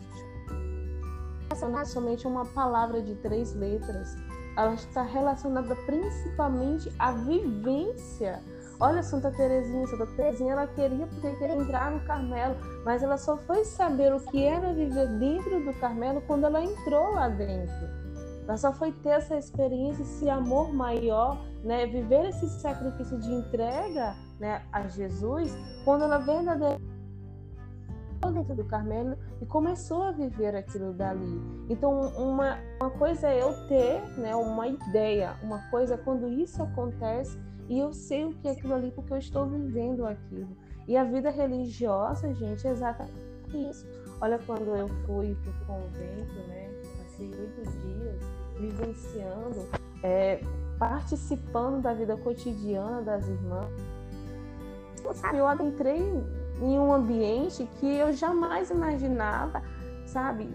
não é somente uma palavra de três letras. Ela está relacionada principalmente à vivência. Olha Santa Terezinha, Santa Terezinha ela queria porque queria entrar no Carmelo, mas ela só foi saber o que era viver dentro do Carmelo quando ela entrou lá dentro. Ela só foi ter essa experiência, esse amor maior, né, viver esse sacrifício de entrega né, a Jesus, quando ela verdadeiramente dentro do Carmelo e começou a viver aquilo dali. Então, uma, uma coisa é eu ter né, uma ideia, uma coisa quando isso acontece e eu sei o que é aquilo ali porque eu estou vivendo aquilo. E a vida religiosa, gente, é exatamente isso. Olha, quando eu fui para o convento, né, passei oito dias vivenciando, é, participando da vida cotidiana das irmãs. Eu entrei em um ambiente que eu jamais imaginava, sabe?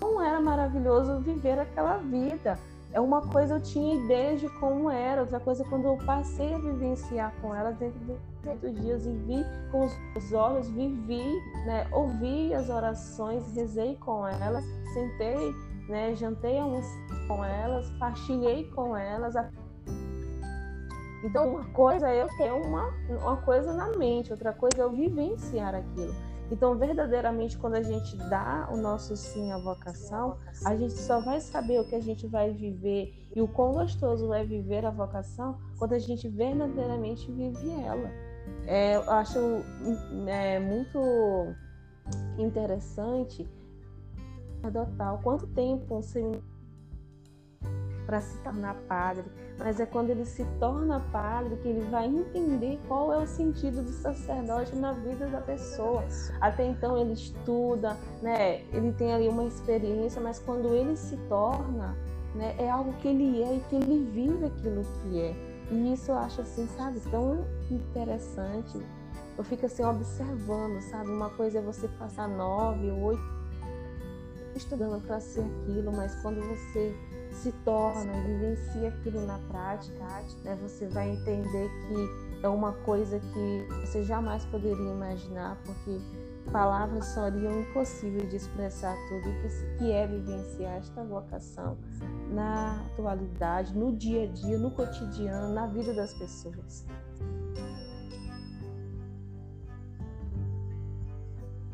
Não era maravilhoso viver aquela vida. É uma coisa eu tinha ideia de como era, outra coisa quando eu passei a vivenciar com elas dentro de oito dias e vi com os olhos, vivi, né, ouvi as orações, rezei com elas, sentei né? Jantei com elas, partilhei com elas. Então, uma coisa é eu ter uma, uma coisa na mente, outra coisa é eu vivenciar aquilo. Então, verdadeiramente, quando a gente dá o nosso sim à vocação, a gente só vai saber o que a gente vai viver e o quão gostoso é viver a vocação quando a gente verdadeiramente vive ela. É, eu acho é, muito interessante sacerdotal, quanto tempo um seminário para se tornar padre, mas é quando ele se torna padre que ele vai entender qual é o sentido do sacerdote na vida da pessoa. Até então ele estuda, né? Ele tem ali uma experiência, mas quando ele se torna, né, é algo que ele é e que ele vive aquilo que é. E isso eu acho assim, sabe, tão interessante. Eu fico assim observando, sabe? Uma coisa é você passar nove, oito estudando para ser aquilo, mas quando você se torna, vivencia aquilo na prática, né, você vai entender que é uma coisa que você jamais poderia imaginar, porque palavras seriam impossíveis de expressar tudo o que é vivenciar esta vocação na atualidade, no dia a dia, no cotidiano, na vida das pessoas.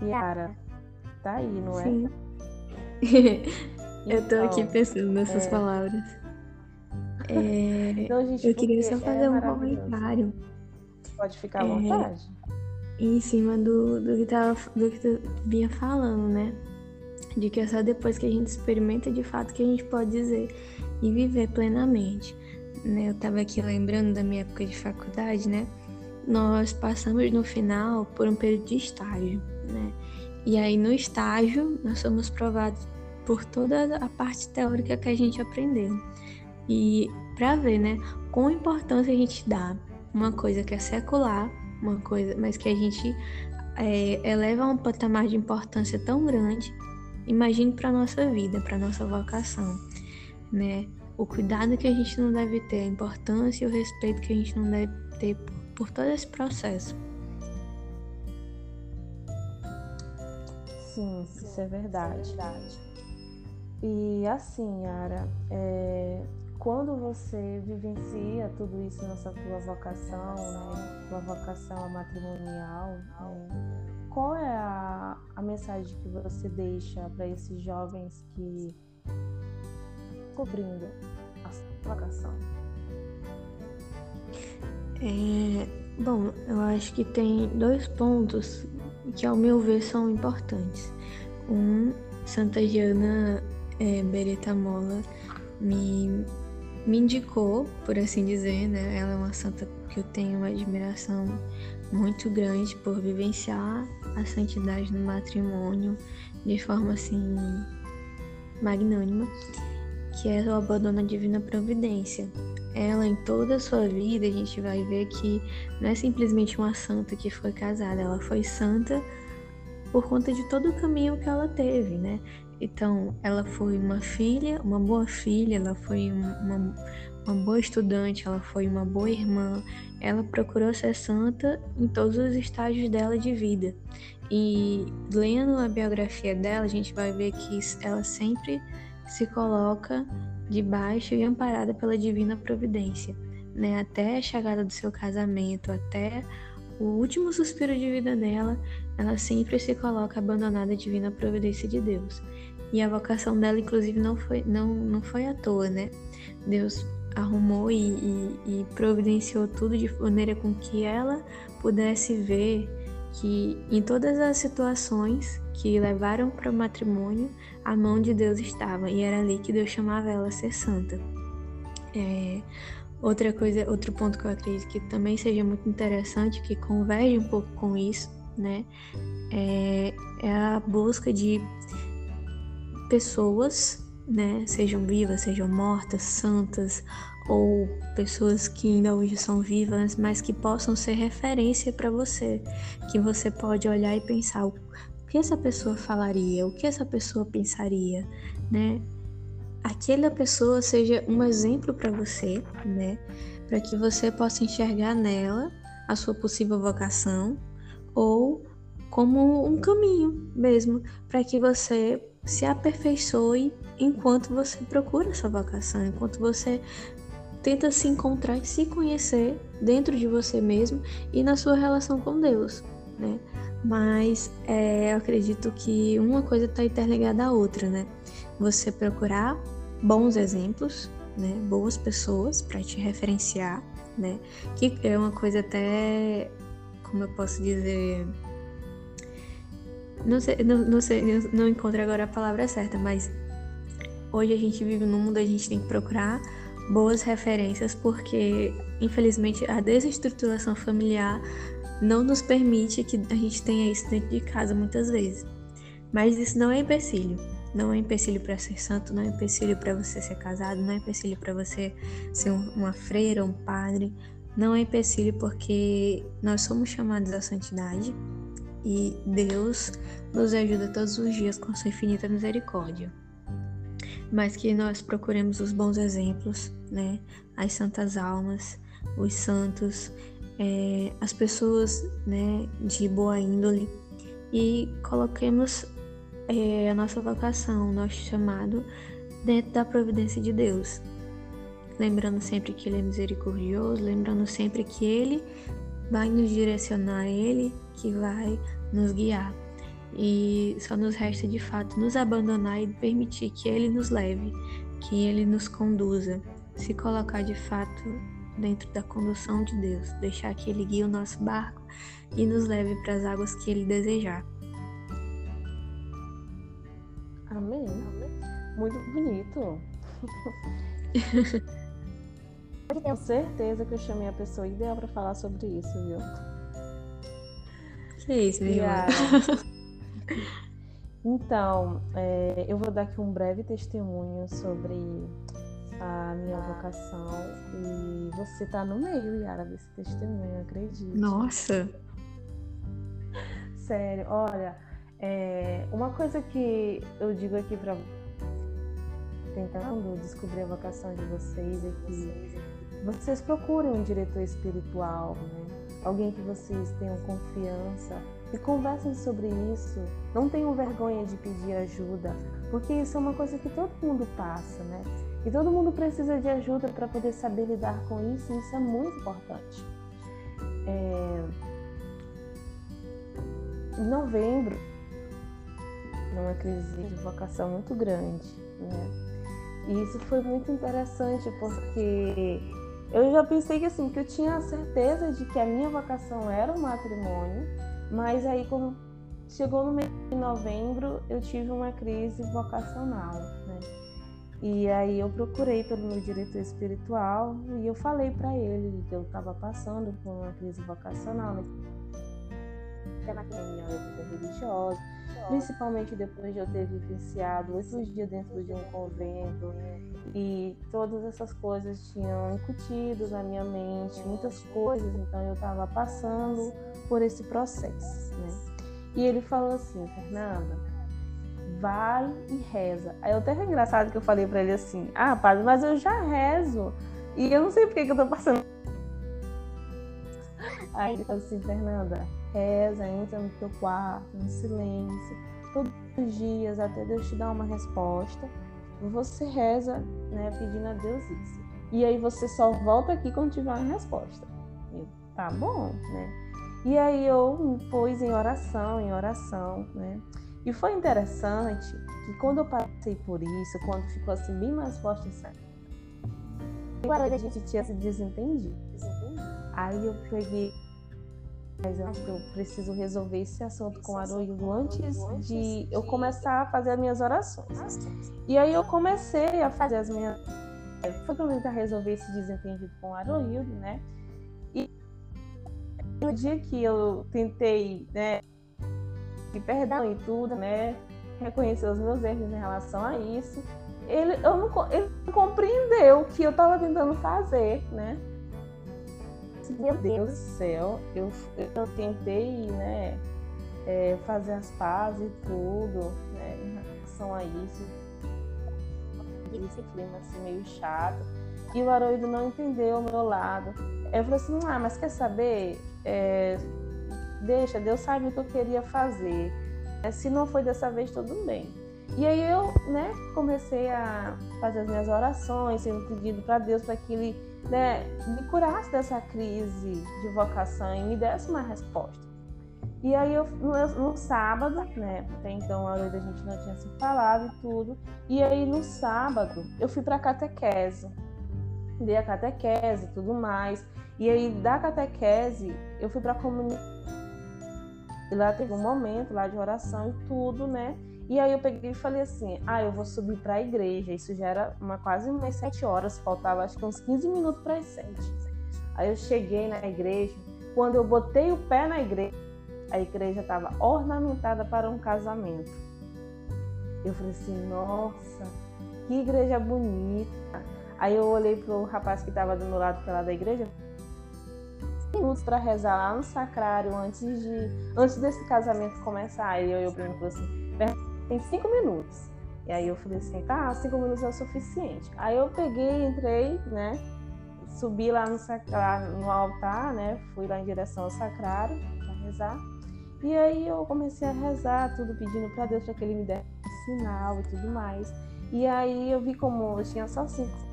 Yara, tá aí, não é? Sim. eu tô aqui então, pensando nessas é... palavras. É... Então, gente, eu queria só fazer é um comentário. Pode ficar à é, vontade. Em cima do, do, que tava, do que tu vinha falando, né? De que é só depois que a gente experimenta de fato que a gente pode dizer e viver plenamente. Né? Eu tava aqui lembrando da minha época de faculdade, né? Nós passamos no final por um período de estágio, né? E aí no estágio nós somos provados por toda a parte teórica que a gente aprendeu. E para ver, né, quão importância a gente dá uma coisa que é secular, uma coisa, mas que a gente é, eleva a um patamar de importância tão grande, imagine para nossa vida, para nossa vocação, né? O cuidado que a gente não deve ter, a importância e o respeito que a gente não deve ter por, por todo esse processo. Sim, isso é verdade. E assim, Yara, é, quando você vivencia tudo isso nessa tua vocação, né, tua vocação matrimonial, né, qual é a, a mensagem que você deixa para esses jovens que cobrindo a sua vocação? É, bom, eu acho que tem dois pontos que, ao meu ver, são importantes. Um, Santa Jana é, Mola me me indicou, por assim dizer, né? Ela é uma santa que eu tenho uma admiração muito grande por vivenciar a santidade no matrimônio de forma assim magnânima, que é o abandono à divina providência. Ela em toda a sua vida a gente vai ver que não é simplesmente uma santa que foi casada, ela foi santa por conta de todo o caminho que ela teve, né? Então, ela foi uma filha, uma boa filha, ela foi uma, uma boa estudante, ela foi uma boa irmã. Ela procurou ser santa em todos os estágios dela de vida. E lendo a biografia dela, a gente vai ver que ela sempre se coloca debaixo e amparada pela divina providência, né? Até a chegada do seu casamento, até o último suspiro de vida dela, ela sempre se coloca abandonada à divina providência de Deus. E a vocação dela, inclusive, não foi, não, não foi à toa, né? Deus arrumou e, e, e providenciou tudo de maneira com que ela pudesse ver que em todas as situações que levaram para o matrimônio, a mão de Deus estava e era ali que Deus chamava ela a ser santa. É, outra coisa, outro ponto que eu acredito que também seja muito interessante, que converge um pouco com isso, né, é, é a busca de pessoas, né, sejam vivas, sejam mortas, santas ou pessoas que ainda hoje são vivas, mas que possam ser referência para você, que você pode olhar e pensar o que essa pessoa falaria, o que essa pessoa pensaria, né? Aquela pessoa seja um exemplo para você, né? Para que você possa enxergar nela a sua possível vocação ou como um caminho mesmo, para que você se aperfeiçoe enquanto você procura sua vocação, enquanto você tenta se encontrar e se conhecer dentro de você mesmo e na sua relação com Deus, né? Mas é, eu acredito que uma coisa está interligada à outra, né? Você procurar bons exemplos, né? Boas pessoas para te referenciar, né? Que é uma coisa até, como eu posso dizer, não sei, não, não sei, não encontro agora a palavra certa, mas hoje a gente vive num mundo a gente tem que procurar boas referências porque infelizmente a desestruturação familiar não nos permite que a gente tenha isso dentro de casa muitas vezes. Mas isso não é empecilho. Não é empecilho para ser santo, não é empecilho para você ser casado, não é empecilho para você ser uma freira, um padre. Não é empecilho porque nós somos chamados à santidade e Deus nos ajuda todos os dias com sua infinita misericórdia. Mas que nós procuremos os bons exemplos, né? As santas almas, os santos, é, as pessoas, né, de boa índole e coloquemos é, a nossa vocação, nosso chamado dentro da providência de Deus. Lembrando sempre que Ele é misericordioso, lembrando sempre que Ele vai nos direcionar, Ele que vai nos guiar. E só nos resta de fato nos abandonar e permitir que Ele nos leve, que Ele nos conduza, se colocar de fato dentro da condução de Deus, deixar que Ele guie o nosso barco e nos leve para as águas que Ele desejar. Amém. Muito bonito. Eu tenho certeza que eu chamei a pessoa ideal para falar sobre isso, viu? Que isso, meu Então, é, eu vou dar aqui um breve testemunho sobre a minha vocação e você tá no meio, Yara, desse testemunho, acredito. Nossa! Sério, olha, é, uma coisa que eu digo aqui para tentando descobrir a vocação de vocês é que vocês procurem um diretor espiritual, né? alguém que vocês tenham confiança e conversem sobre isso. Não tenham vergonha de pedir ajuda, porque isso é uma coisa que todo mundo passa, né? E todo mundo precisa de ajuda para poder saber lidar com isso, e isso é muito importante. É... Em novembro, numa crise de vocação muito grande, né? E isso foi muito interessante porque eu já pensei que assim, que eu tinha certeza de que a minha vocação era o matrimônio, mas aí quando chegou no mês de novembro, eu tive uma crise vocacional, né? E aí eu procurei pelo meu diretor espiritual e eu falei para ele que eu estava passando por uma crise vocacional, né? Que na minha vida religiosa principalmente depois de eu ter vivenciado oito dias dentro de um convento e todas essas coisas tinham incutido na minha mente muitas coisas, então eu estava passando por esse processo, né? E ele falou assim, Fernanda, vai e reza. Aí eu até é engraçado que eu falei para ele assim, ah, padre, mas eu já rezo e eu não sei por que, que eu tô passando. Aí ele falou assim, Fernanda, reza, entra no teu quarto, no silêncio, todos os dias, até Deus te dar uma resposta. Você reza, né, pedindo a Deus isso. E aí você só volta aqui quando tiver uma resposta. Eu, tá bom, né? E aí eu me pus em oração, em oração, né? E foi interessante que quando eu passei por isso, quando ficou assim bem mais forte essa agora a gente tinha se desentendido. Aí eu peguei mas eu acho que eu preciso resolver esse assunto com o Aroildo antes de eu começar a fazer as minhas orações. E aí eu comecei a fazer as minhas. Foi para tentar resolver esse desentendido com o Aroildo, né? E no dia que eu tentei, né, me perdão e tudo, né, reconhecer os meus erros em relação a isso, ele, eu não, ele não compreendeu o que eu estava tentando fazer, né? Meu Deus do céu, eu, eu tentei, né, é, fazer as pazes e tudo, né, em relação a isso. Esse clima assim meio chato. E o Aroído não entendeu o meu lado. Eu falei assim, ah, mas quer saber? É, deixa, Deus sabe o que eu queria fazer. É, se não foi dessa vez, tudo bem. E aí eu, né, comecei a fazer as minhas orações, sendo pedido para Deus para que Ele né, me curasse dessa crise de vocação e me desse uma resposta. E aí eu no, no sábado, né, até então a a gente não tinha se falado e tudo. E aí no sábado eu fui para catequese. Dei a catequese tudo mais. E aí da catequese eu fui para comunidade. E lá teve um momento lá de oração e tudo, né? E aí eu peguei e falei assim: ah, eu vou subir para a igreja. Isso já era uma, quase umas sete horas, faltava acho que uns 15 minutos para as sete. Aí eu cheguei na igreja. Quando eu botei o pé na igreja, a igreja estava ornamentada para um casamento. Eu falei assim: nossa, que igreja bonita. Aí eu olhei pro rapaz que estava do meu lado pela da igreja, minutos para rezar lá no sacrário antes de antes desse casamento começar. Aí eu, eu perguntei assim, tem cinco minutos. E aí eu falei assim, tá, cinco minutos é o suficiente. Aí eu peguei, entrei, né? Subi lá no, sacrário, no altar, né? Fui lá em direção ao sacrário para rezar. E aí eu comecei a rezar, tudo pedindo para Deus para que ele me desse sinal e tudo mais. E aí eu vi como eu tinha só cinco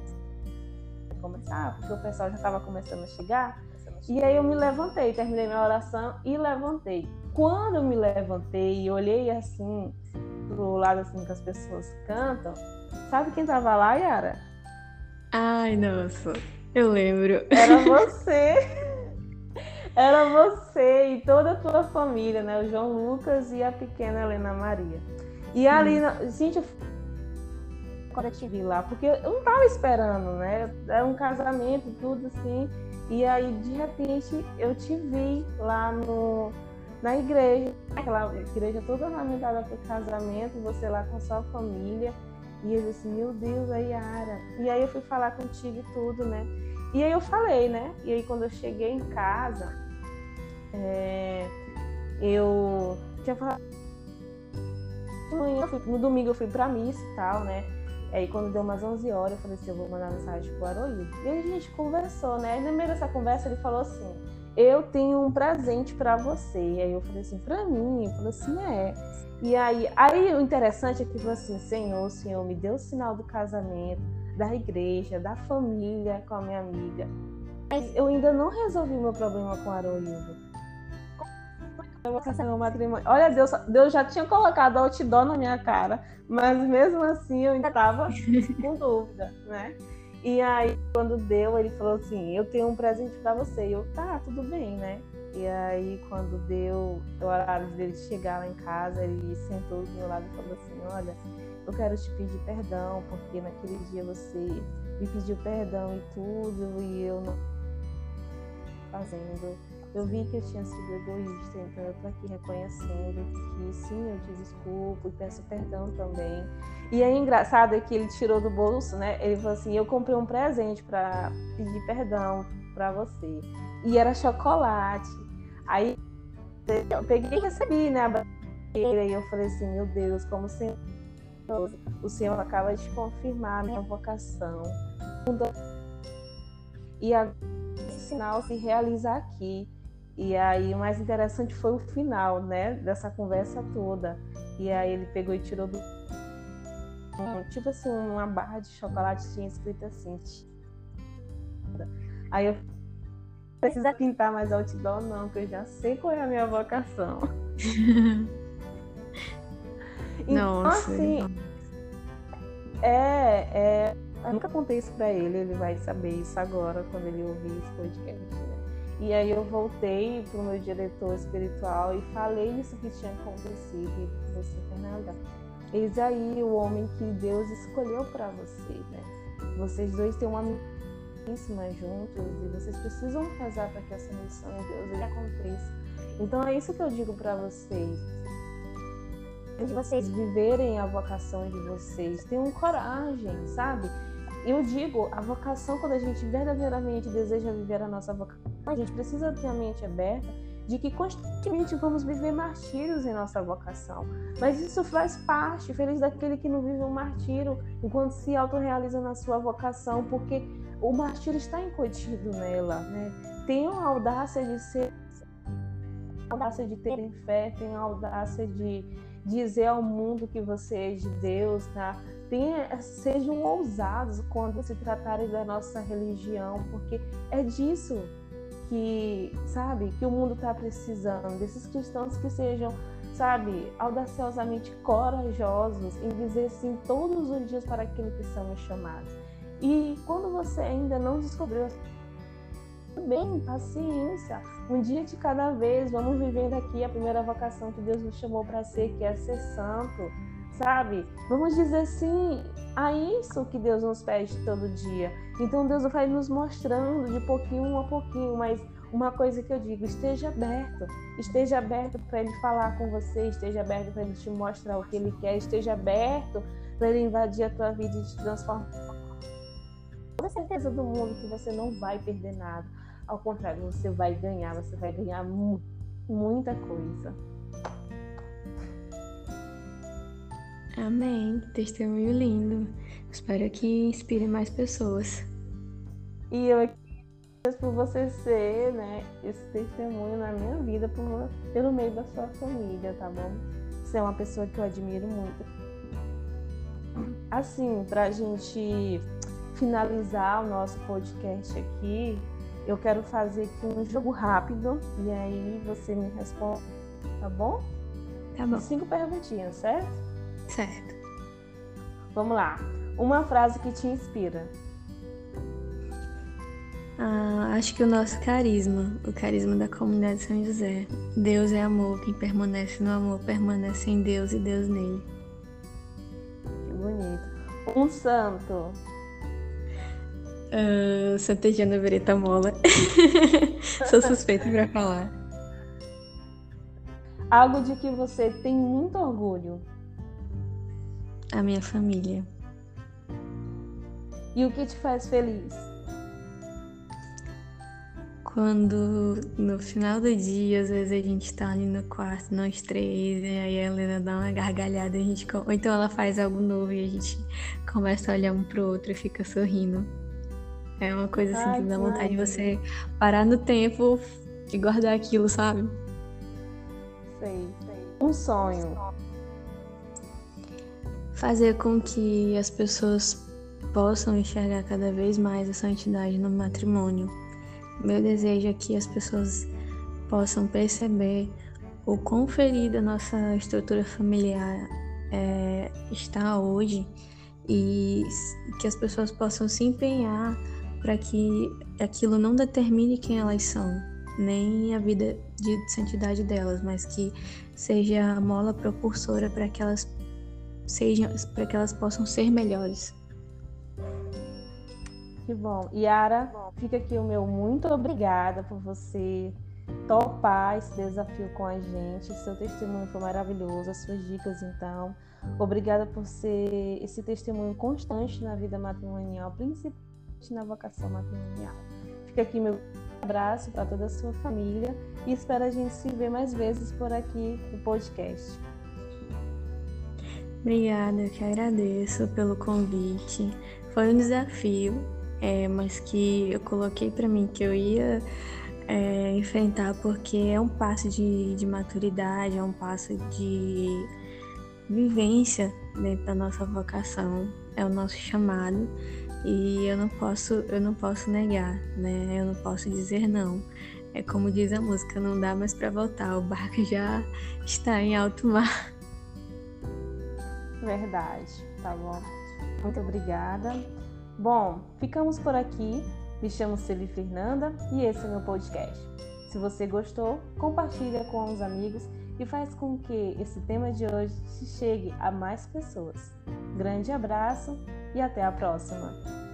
começar, porque o pessoal já estava começando a chegar. E aí eu me levantei, terminei minha oração e levantei. Quando eu me levantei e olhei assim pro lado assim que as pessoas cantam, sabe quem tava lá, Yara? Ai, nossa, eu lembro. Era você. Era você e toda a tua família, né? O João Lucas e a pequena Helena Maria. E ali, hum. gente, eu quando eu te vi lá, porque eu não tava esperando, né? Era um casamento, tudo assim. E aí, de repente, eu te vi lá no, na igreja, aquela igreja toda ornamentada para casamento, você lá com sua família. E eu disse, meu Deus, a Yara. E aí eu fui falar contigo e tudo, né? E aí eu falei, né? E aí quando eu cheguei em casa, é, eu tinha falado. No domingo eu fui pra missa e tal, né? Aí quando deu umas 11 horas, eu falei assim, eu vou mandar mensagem pro Aroí. E aí a gente conversou, né? E no meio dessa conversa ele falou assim, eu tenho um presente para você. E aí eu falei assim, para mim? Ele falou assim, é. E aí, aí o interessante é que falou assim, Senhor, Senhor, me deu o sinal do casamento, da igreja, da família com a minha amiga. Mas eu ainda não resolvi meu problema com o Aroildo meu matrimônio. Olha, Deus, Deus já tinha colocado outdoor na minha cara, mas mesmo assim eu ainda estava com dúvida, né? E aí, quando deu, ele falou assim: Eu tenho um presente para você. E eu, tá, tudo bem, né? E aí, quando deu o horário dele chegar lá em casa, ele sentou do meu lado e falou assim: Olha, eu quero te pedir perdão, porque naquele dia você me pediu perdão e tudo, e eu não fazendo eu vi que eu tinha sido egoísta, então eu tô aqui reconhecendo que sim, eu te desculpo e peço perdão também. E é engraçado é que ele tirou do bolso, né? Ele falou assim: eu comprei um presente para pedir perdão para você. E era chocolate. Aí eu peguei e recebi, né? A e eu falei assim: meu Deus, como Senhor, o Senhor acaba de confirmar a minha vocação. E a esse sinal se realiza aqui. E aí o mais interessante foi o final, né, dessa conversa toda. E aí ele pegou e tirou do tipo assim, uma barra de chocolate tinha escrito assim. Aí eu precisa pintar mais outdoor não, que eu já sei qual é a minha vocação. então, Nossa, assim, é, é, eu nunca contei isso pra ele, ele vai saber isso agora quando ele ouvir esse podcast. E aí eu voltei para o meu diretor espiritual e falei isso que tinha acontecido. E você, Fernanda, eis aí o homem que Deus escolheu para você, né? Vocês dois têm uma missão juntos e vocês precisam rezar para que essa missão de Deus aconteça. Então é isso que eu digo para vocês. De vocês viverem a vocação de vocês, tenham coragem, sabe? Eu digo, a vocação, quando a gente verdadeiramente deseja viver a nossa vocação, a gente precisa ter a mente aberta de que constantemente vamos viver martírios em nossa vocação. Mas isso faz parte, feliz daquele que não vive um martírio enquanto se autorrealiza na sua vocação, porque o martírio está incontido nela, né? Tenham a audácia de ser, a audácia de terem fé, tenham a audácia de dizer ao mundo que você é de Deus, tá? Tenha, sejam ousados quando se tratarem da nossa religião, porque é disso que, sabe, que o mundo está precisando, desses cristãos que sejam, sabe, audaciosamente corajosos em dizer sim todos os dias para aquilo que somos chamados. E quando você ainda não descobriu bem, paciência, um dia de cada vez, vamos vivendo aqui a primeira vocação que Deus nos chamou para ser, que é ser santo sabe? Vamos dizer sim a isso que Deus nos pede todo dia. Então Deus vai nos mostrando de pouquinho a pouquinho, mas uma coisa que eu digo, esteja aberto, esteja aberto para ele falar com você, esteja aberto para ele te mostrar o que ele quer, esteja aberto para ele invadir a tua vida e te transformar. Com certeza do mundo que você não vai perder nada. Ao contrário, você vai ganhar, você vai ganhar muita coisa. Amém. Testemunho lindo. Espero que inspire mais pessoas. E eu por você ser, né, esse testemunho na minha vida por, pelo meio da sua família, tá bom? Você é uma pessoa que eu admiro muito. Assim, pra gente finalizar o nosso podcast aqui, eu quero fazer aqui um jogo rápido e aí você me responde, tá bom? Tá bom. Cinco perguntinhas, certo? Certo. Vamos lá. Uma frase que te inspira. Ah, acho que o nosso carisma, o carisma da comunidade São José. Deus é amor, quem permanece no amor permanece em Deus e Deus nele. Que bonito. Um santo. Uh, Santa Jana Vereta Mola. Sou suspeita para falar. Algo de que você tem muito orgulho. A minha família. E o que te faz feliz? Quando no final do dia, às vezes a gente tá ali no quarto, nós três, e aí a Helena dá uma gargalhada, a gente, ou então ela faz algo novo e a gente começa a olhar um pro outro e fica sorrindo. É uma coisa assim Ai, que dá vontade de você parar no tempo e guardar aquilo, sabe? Sei, sei. Um sonho. Fazer com que as pessoas possam enxergar cada vez mais a santidade no matrimônio. Meu desejo é que as pessoas possam perceber o quão ferida nossa estrutura familiar é, está hoje e que as pessoas possam se empenhar para que aquilo não determine quem elas são, nem a vida de santidade delas, mas que seja a mola propulsora para que elas sejam, para que elas possam ser melhores. Que bom. Yara, fica aqui o meu muito obrigada por você topar esse desafio com a gente. Seu testemunho foi maravilhoso, as suas dicas, então. Obrigada por ser esse testemunho constante na vida matrimonial, principalmente na vocação matrimonial. Fica aqui meu abraço para toda a sua família e espero a gente se ver mais vezes por aqui no podcast. Obrigada, eu que agradeço pelo convite. Foi um desafio, é, mas que eu coloquei para mim que eu ia é, enfrentar porque é um passo de, de maturidade, é um passo de vivência dentro da nossa vocação, é o nosso chamado e eu não posso eu não posso negar, né? Eu não posso dizer não. É como diz a música, não dá mais para voltar, o barco já está em alto mar. Verdade, tá bom. Muito obrigada. Bom, ficamos por aqui. Me chamo Celi Fernanda e esse é meu podcast. Se você gostou, compartilha com os amigos e faz com que esse tema de hoje chegue a mais pessoas. Grande abraço e até a próxima!